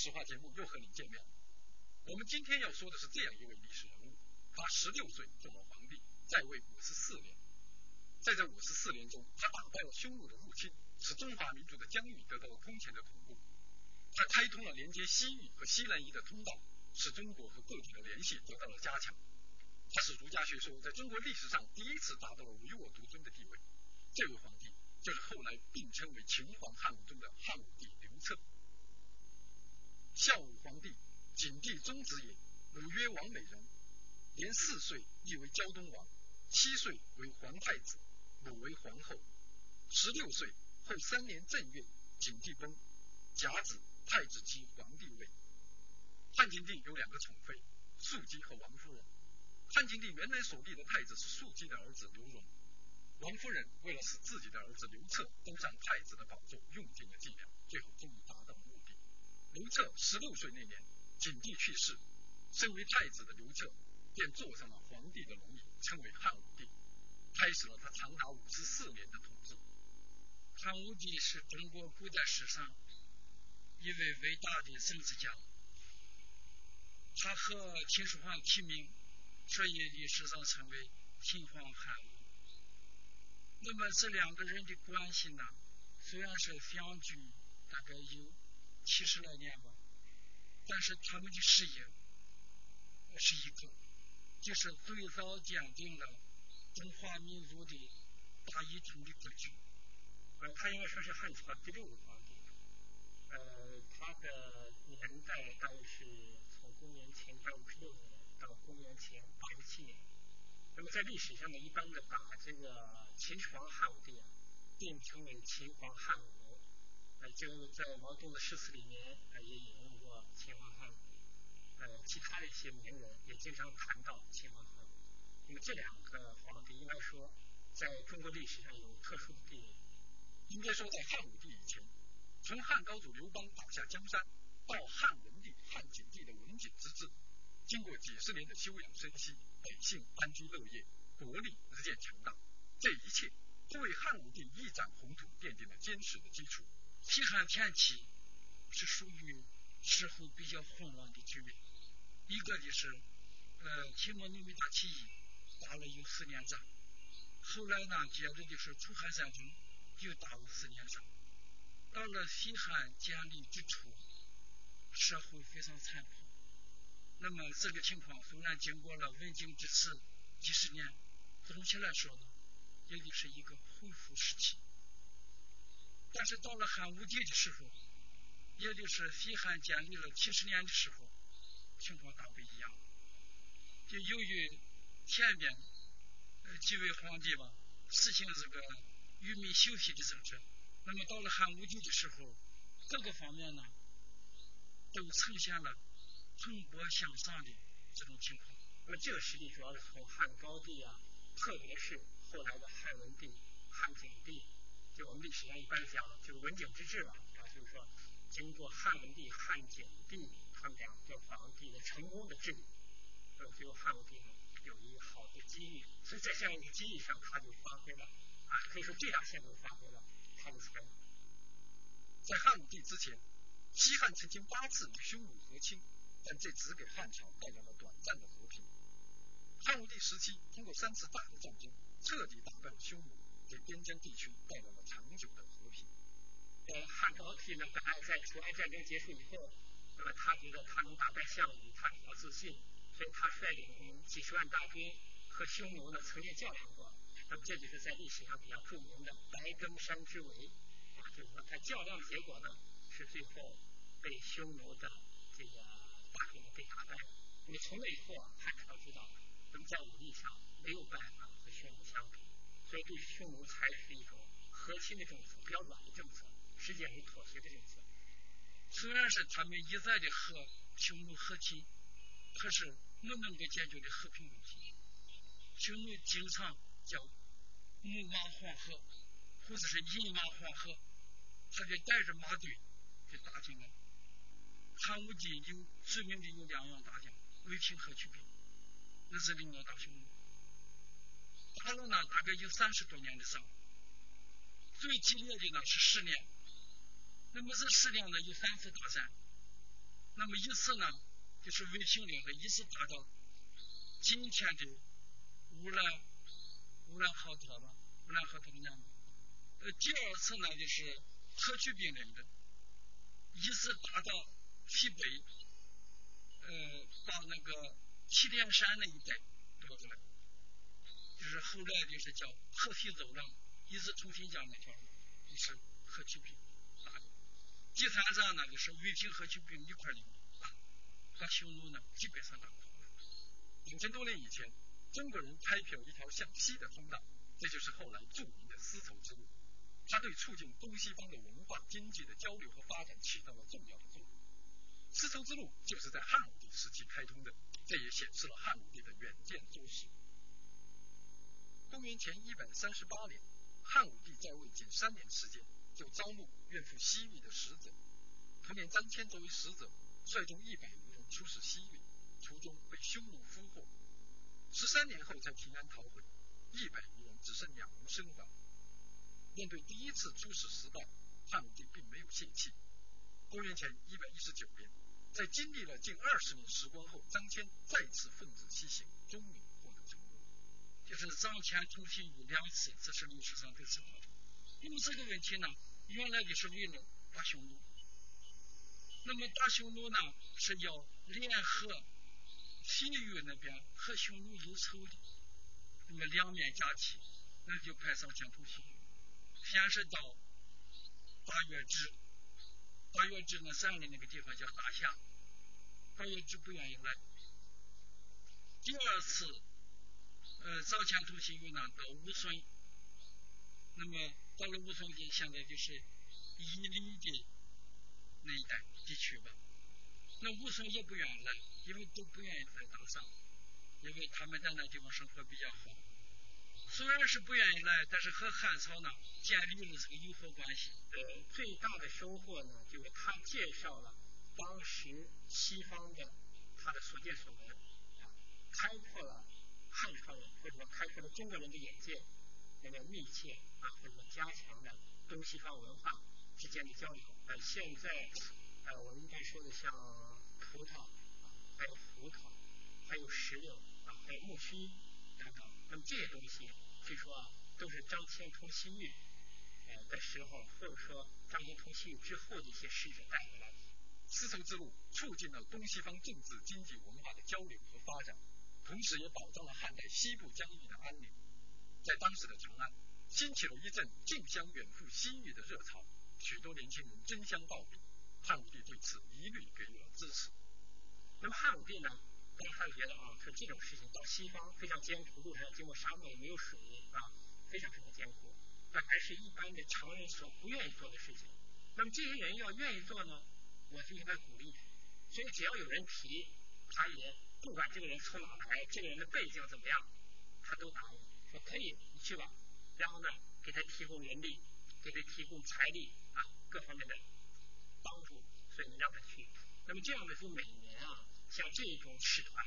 史话节目又和您见面了。我们今天要说的是这样一位历史人物，他十六岁做了皇帝，在位五十四年。在这五十四年中，他打败了匈奴的入侵，使中华民族的疆域得到了空前的巩固。他开通了连接西域和西南夷的通道，使中国和各地的联系得到了加强。他是儒家学说在中国历史上第一次达到了唯我独尊的地位。这位皇帝就是后来并称为秦皇汉武中的汉武帝刘彻。孝武皇帝，景帝宗子也，武约王美人，年四岁立为胶东王，七岁为皇太子。母为皇后，十六岁后三年正月，景帝崩，甲子，太子即皇帝位。汉景帝有两个宠妃，肃姬和王夫人。汉景帝原来所立的太子是肃姬的儿子刘荣，王夫人为了使自己的儿子刘彻登上太子的宝座，用尽了伎俩，最后终于达到刘彻十六岁那年，景帝去世，身为太子的刘彻便坐上了皇帝的龙椅，称为汉武帝。开始了他长达五十四年的统治。汉武帝是中国古代史上一位伟大的政治家，他和秦始皇齐名，所以历史上称为秦皇汉武。那么这两个人的关系呢，虽然是相距大概有七十来年吧，但是他们的事业是一个，就是最早鉴定了。中华民族的大一统的格局，呃，他应该说是汉朝第六个皇帝，呃，他的年代大约是从公元前八五十六年到公元前八十七年。那么在历史上呢，一般的把这个秦始皇汉武帝啊，定称为秦皇汉武，呃，就在毛泽东的诗词里面呃也引用过秦皇汉，呃，其他的一些名人也经常谈到秦皇。那么这两个皇帝应该说，在中国历史上有特殊的地位。应该说，在汉武帝以前，从汉高祖刘邦打下江山，到汉文帝、汉景帝的文景之治，经过几十年的休养生息，百姓安居乐业，国力日渐强大。这一切都为汉武帝一展宏图奠定了坚实的基础。西汉前期是属于时候比较混乱的局面，一个就是呃秦末农民大起义。打了有四年仗，后来呢，接着就是楚汉战争，又打了四年仗。到了西汉建立之初，社会非常残酷。那么这个情况虽然经过了文景之治几十年，总体来说呢，也就是一个恢复时期。但是到了汉武帝的时候，也就是西汉建立了七十年的时候，情况大不一样。就由于前边几位皇帝吧，实行这个愚民休息的政策。那么到了汉武帝的时候，各个方面呢，都呈现了蓬勃向上的这种情况。而这个实际主要是从汉高帝啊，特别是后来的汉文帝、历史上一般讲，就是文景之治吧，啊，就是说经过汉文帝、汉景帝他们两个皇帝的成功的治理，呃，最后汉武帝呢。有一个好的机遇，所以在这样一个机遇上，他就发挥了啊，可以说最大限度发挥了他的才能。在汉武帝之前，西汉曾经八次与匈奴和亲，但这只给汉朝带来了短暂的和平。汉武帝时期，通过三次大的战争，彻底打败了匈奴，给边疆地区带来了长久的和平。呃，汉高帝呢，本来在楚汉战争结束以后，那么他觉得他能打败项羽，他比较自信。所以他率领几十万大军和匈奴呢曾经较量过，那么这就是在历史上比较著名的白登山之围啊，就是说他较量的结果呢是最后被匈奴的这个大军给打败了。那么从那以后啊，汉朝知道那么在武力上没有办法和匈奴相比，所以对匈奴采取一种和亲的政策，比较软的政策，实践于妥协的政策。虽然是他们一再的和匈奴和亲，可是。没能够解决的和平问题，匈奴经常叫木马黄河，或者是银马黄河，他就带着马队去打进来。汉武帝有著名的有两员大将，魏平和曲平，那是领导打匈奴，打了呢大概有三十多年的仗，最激烈的呢是十年，那么这十年呢有三次大战，那么一次呢，就是卫星领的，以此达到今天的乌兰乌兰浩特吧，乌兰浩特的样子。呃，第二次呢，就是特区兵领的，一次达到西北，呃，到那个祁连山那一带，就是后来就是叫河西走廊，一直重新讲那条路，就是特区兵。第三站呢，就是卫平河区兵一块儿领啊，把匈奴呢基本上打通了。两千多年以前，中国人开辟了一条向西的通道，这就是后来著名的丝绸之路。它对促进东西方的文化经济的交流和发展起到了重要的作用。丝绸之路就是在汉武帝时期开通的，这也显示了汉武帝的远见卓识。公元前一百三十八年，汉武帝在位仅三年时间。就招募愿赴西域的使者，同年张骞作为使者，率众一百余人出使西域，途中被匈奴俘获，十三年后才平安逃回，一百余人只剩两人生还。面对第一次出使失败，汉武帝并没有泄气。公元前一百一十九年，在经历了近二十年时光后，张骞再次奋志西行，终于。就是张骞出西域两次，这是历史上都知道的。因为这个问题呢。原来就是为了打匈奴，那么打匈奴呢是要联合西域那边和匈奴有仇的，那么两面夹击，那就派上前途西域。先是到大月支，大月支那山里那个地方叫大夏，大月支不愿意来。第二次，呃，早前途西域呢到乌孙，那么。到了乌孙地，现在就是伊犁的那一带地区吧。那乌孙也不愿意来，因为都不愿意来当上，因为他们在那地方生活比较好。虽然是不愿意来，但是和汉朝呢建立了这个友好关系。呃，最大的收获呢，就是他介绍了当时西方的他的所见所闻，啊，开阔了汉朝人或者说开阔了中国人的眼界。那么密切啊，或者说加强了东西方文化之间的交流。呃，现在呃，我们应该说的像葡萄，还有胡桃，还有石榴啊，还有木须等等。那么这些东西，据说，都是张骞通西域呃的时候，或者说张骞通西域之后的一些使者带回来的。丝绸之路促进了东西方政治、经济、文化的交流和发展，同时也保障了汉代西部疆域的安宁。在当时的长安，兴起了一阵竞相远赴西域的热潮，许多年轻人争相报名。汉武帝对此一律给予了支持。那么汉武帝呢，当他觉得啊，说这种事情到西方非常艰苦，路上要经过沙漠，也没有水啊，非常非常艰苦，那还是一般的常人所不愿意做的事情。那么这些人要愿意做呢，我就应该鼓励。所以只要有人提，他也不管这个人从哪来，这个人的背景怎么样，他都答应。说可以，你去吧。然后呢，给他提供人力，给他提供财力啊，各方面的帮助，所以你让他去。那么这样的说，每年啊，像这种使团，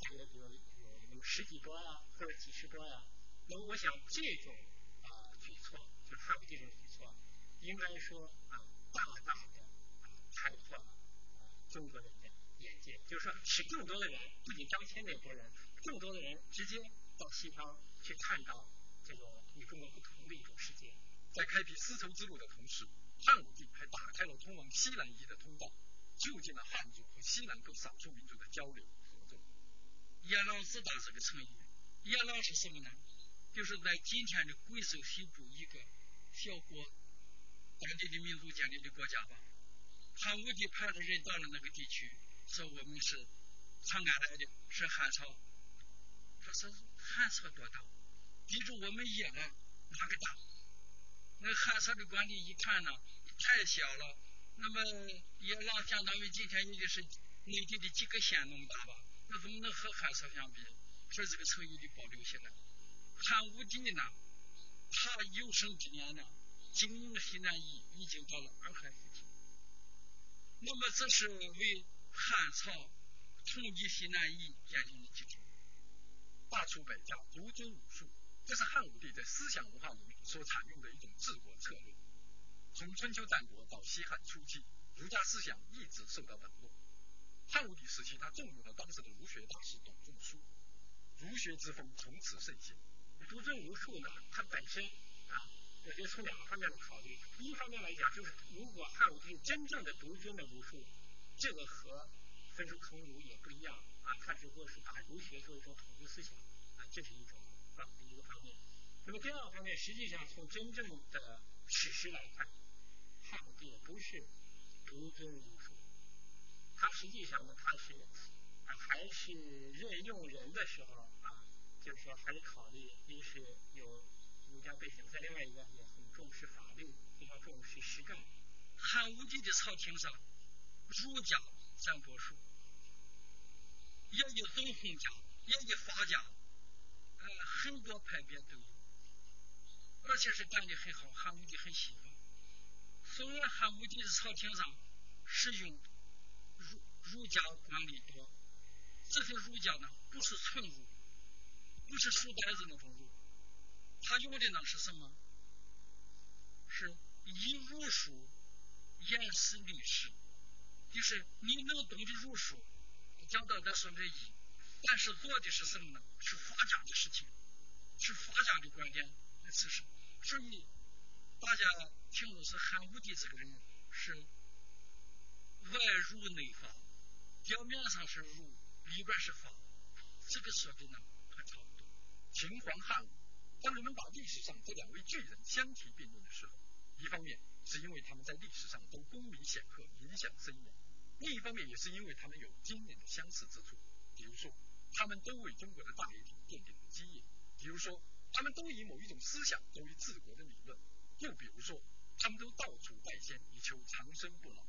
大约比如有十几桌呀，或者几十桌呀。那么我想这种啊举措，就是汉武帝这种举措，应该说啊，大大的啊开拓了中国人的眼界。就是说，使更多的人，不仅张骞那波人，更多的人直接到西方。去看到这种与中国不同的一种世界，在开辟丝绸之路的同时，汉武帝还打开了通往西南夷的通道，促进了汉族和西南各少数民族的交流合作。夜郎自大这个成语，夜郎是什么呢？就是在今天的贵州西部一个小国，当地的民族建立的国家吧。汉武帝派了人到了那个地区，说我们是长安来的，是汉朝。他说汉朝多大？比如我们叶郎哪个大？那汉朝的官吏一看呢，太小了。那么叶郎相当于今天也就是内地的几个县那么大吧？那怎么能和汉朝相比？所以这个成语得保留下来。汉武帝呢，他有生之年呢，经营西南夷已经到了二汉时期。那么这是为汉朝统一西南夷奠定的基础。罢黜百家，独尊儒术，这是汉武帝在思想文化领域所采用的一种治国策略。从春秋战国到西汉初期，儒家思想一直受到冷落，汉武帝时期，他重用了当时的儒学大师董仲舒，儒学之风从此盛行。独尊儒术呢，它本身啊，我觉得从两个方面来考虑。一方面来讲，就是如果汉武帝真正的独尊的儒术，这个和分书坑儒也不一样啊，他只不过是把儒学作为一种统一思想啊，这是一种啊一个方面。那么第二个方面，实际上从真正的史实来看，汉武帝不是独尊儒术，他实际上呢，他是啊还是任用人的时候啊。就是说，还是考虑一是有儒家背景，再另外一个也很重视法律，比较重视实干。汉武帝的朝廷上，儒家占多数，也有总统家，也有法家，呃，很多派别都有，而且是干的很好，汉武帝很喜欢。虽然汉武帝的朝廷上使用儒儒家管理多，这些儒家呢，不是纯儒。不是书呆子那种儒，他用的呢是什么？是以儒术演示历史，就是你能懂得儒术，讲到的是仁义，但是做的是什么呢？是法家的事情，是法家的观点来此事。所以大家听的是汉武帝这个人是外儒内法，表面上是儒，里边是法，这个说的呢还差不多。秦皇汉武，当人们把历史上这两位巨人相提并论的时候，一方面是因为他们在历史上都功名显赫、影响深远；另一方面也是因为他们有惊人的相似之处。比如说，他们都为中国的大一统奠定了基业；比如说，他们都以某一种思想作为治国的理论；又比如说，他们都到处拜仙以求长生不老。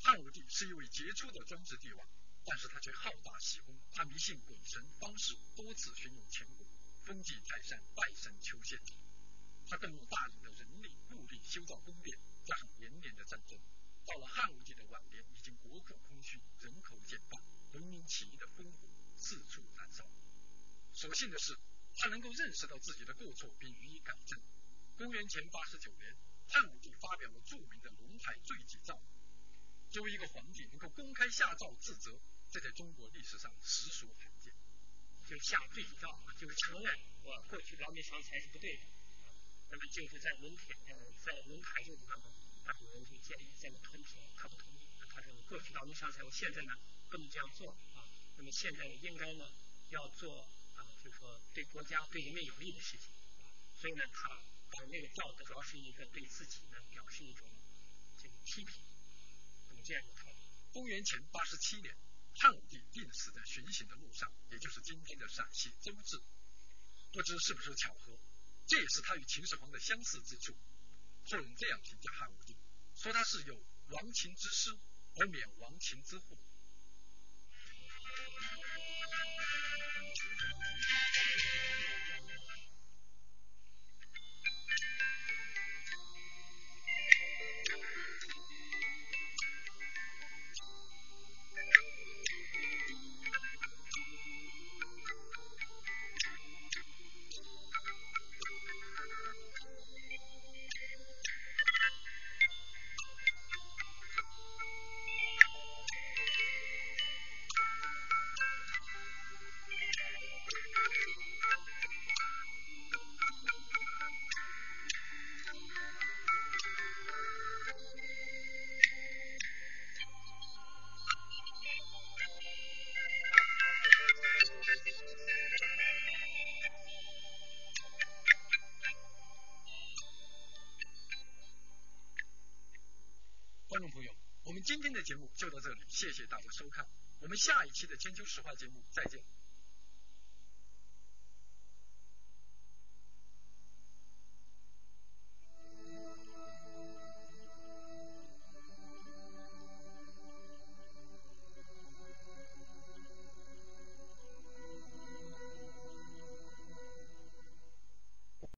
汉武帝是一位杰出的专制帝王。但是他却好大喜功，他迷信鬼神方士，多次巡游全国，封祭泰山，拜神求仙。他动用大量的人力物力修造宫殿，加上连年的战争，到了汉武帝的晚年，已经国库空虚，人口减半，农民起义的烽火四处燃烧。所幸的是，他能够认识到自己的过错，并予以改正。公元前八十九年，汉武帝发表了著名的《龙台罪己诏》。作为一个皇帝，能够公开下诏自责。这在中国历史上实属罕见，就下罪己诏，就是承认我过去劳民伤财是不对的。那么就是在文田，呃，在文台这个地方，啊，有人就建议在那屯田，他不同意，他说过去劳民伤财，我现在呢不能这样做啊。那么现在呢应该呢要做啊，就是说对国家对人民有利的事情。所以呢，他把那个诏主要是一个对自己呢表示一种这个批评，那么这样一个态度。公元前八十七年。汉武帝病死在巡行的路上，也就是今天的陕西周至。不知是不是巧合，这也是他与秦始皇的相似之处。后人这样评价汉武帝，说他是有亡秦之师，而免亡秦之祸。观众朋友，我们今天的节目就到这里，谢谢大家收看，我们下一期的《千秋史话》节目再见。